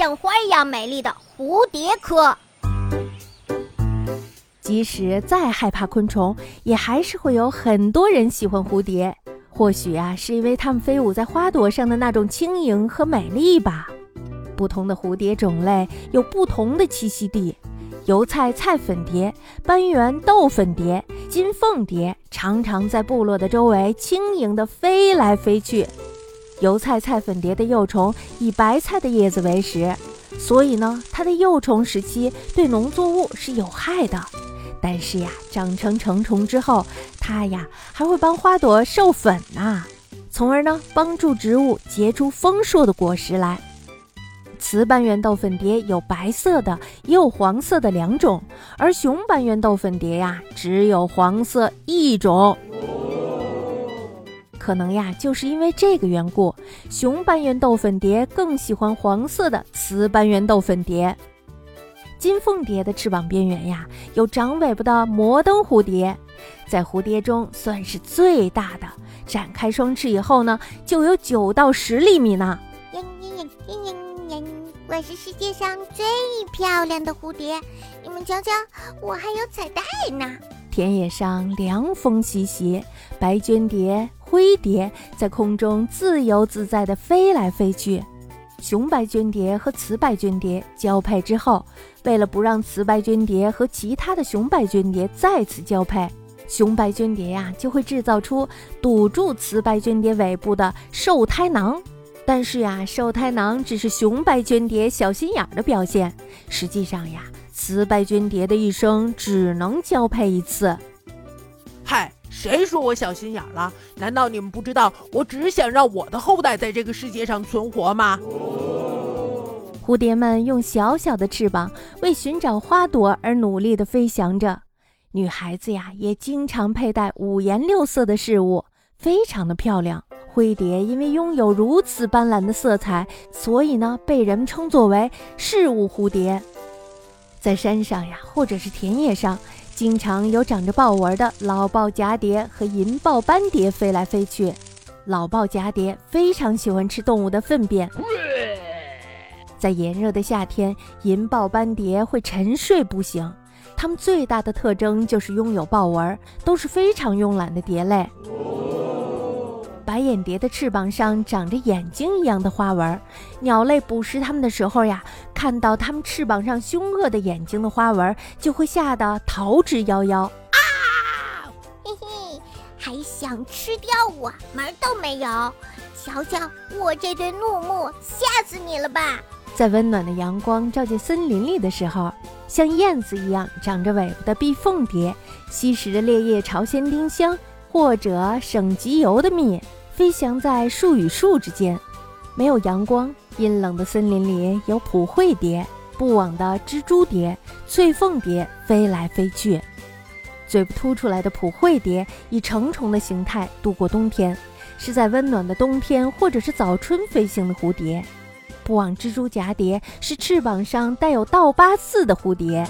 像花一样美丽的蝴蝶科。即使再害怕昆虫，也还是会有很多人喜欢蝴蝶。或许啊，是因为它们飞舞在花朵上的那种轻盈和美丽吧。不同的蝴蝶种类有不同的栖息地。油菜菜粉蝶、斑圆豆粉蝶、金凤蝶常常在部落的周围轻盈地飞来飞去。油菜菜粉蝶的幼虫以白菜的叶子为食，所以呢，它的幼虫时期对农作物是有害的。但是呀，长成成虫之后，它呀还会帮花朵授粉呐，从而呢帮助植物结出丰硕的果实来。雌斑圆豆粉蝶有白色的，也有黄色的两种，而雄斑圆豆粉蝶呀，只有黄色一种。可能呀，就是因为这个缘故，雄斑圆豆粉蝶更喜欢黄色的雌斑圆豆粉蝶。金凤蝶的翅膀边缘呀，有长尾巴的摩登蝴蝶，在蝴蝶中算是最大的。展开双翅以后呢，就有九到十厘米呢。我是世界上最漂亮的蝴蝶，你们瞧瞧，我还有彩带呢。田野上凉风习习，白鹃蝶、灰蝶在空中自由自在地飞来飞去。雄白绢蝶和雌白绢蝶交配之后，为了不让雌白绢蝶和其他的雄白绢蝶再次交配，雄白绢蝶呀就会制造出堵住雌白绢蝶尾部的受胎囊。但是呀，受胎囊只是雄白绢蝶小心眼儿的表现。实际上呀，雌白绢蝶的一生只能交配一次。嗨，谁说我小心眼了？难道你们不知道我只想让我的后代在这个世界上存活吗？蝴蝶们用小小的翅膀为寻找花朵而努力地飞翔着。女孩子呀，也经常佩戴五颜六色的饰物，非常的漂亮。灰蝶因为拥有如此斑斓的色彩，所以呢被人们称作为饰物蝴蝶。在山上呀，或者是田野上，经常有长着豹纹的老豹蛱蝶和银豹斑蝶飞来飞去。老豹蛱蝶非常喜欢吃动物的粪便。在炎热的夏天，银豹斑蝶会沉睡不醒。它们最大的特征就是拥有豹纹，都是非常慵懒的蝶类。白眼蝶的翅膀上长着眼睛一样的花纹，鸟类捕食它们的时候呀，看到它们翅膀上凶恶的眼睛的花纹，就会吓得逃之夭夭。啊，嘿嘿，还想吃掉我，门都没有！瞧瞧我这对怒目，吓死你了吧！在温暖的阳光照进森林里的时候，像燕子一样长着尾巴的碧凤蝶，吸食着烈叶朝鲜丁香或者省集油的蜜。飞翔在树与树之间，没有阳光，阴冷的森林里有普惠蝶、不网的蜘蛛蝶、翠凤蝶飞来飞去。嘴巴凸出来的普惠蝶以成虫的形态度过冬天，是在温暖的冬天或者是早春飞行的蝴蝶。不网蜘蛛蛱蝶是翅膀上带有倒八字的蝴蝶。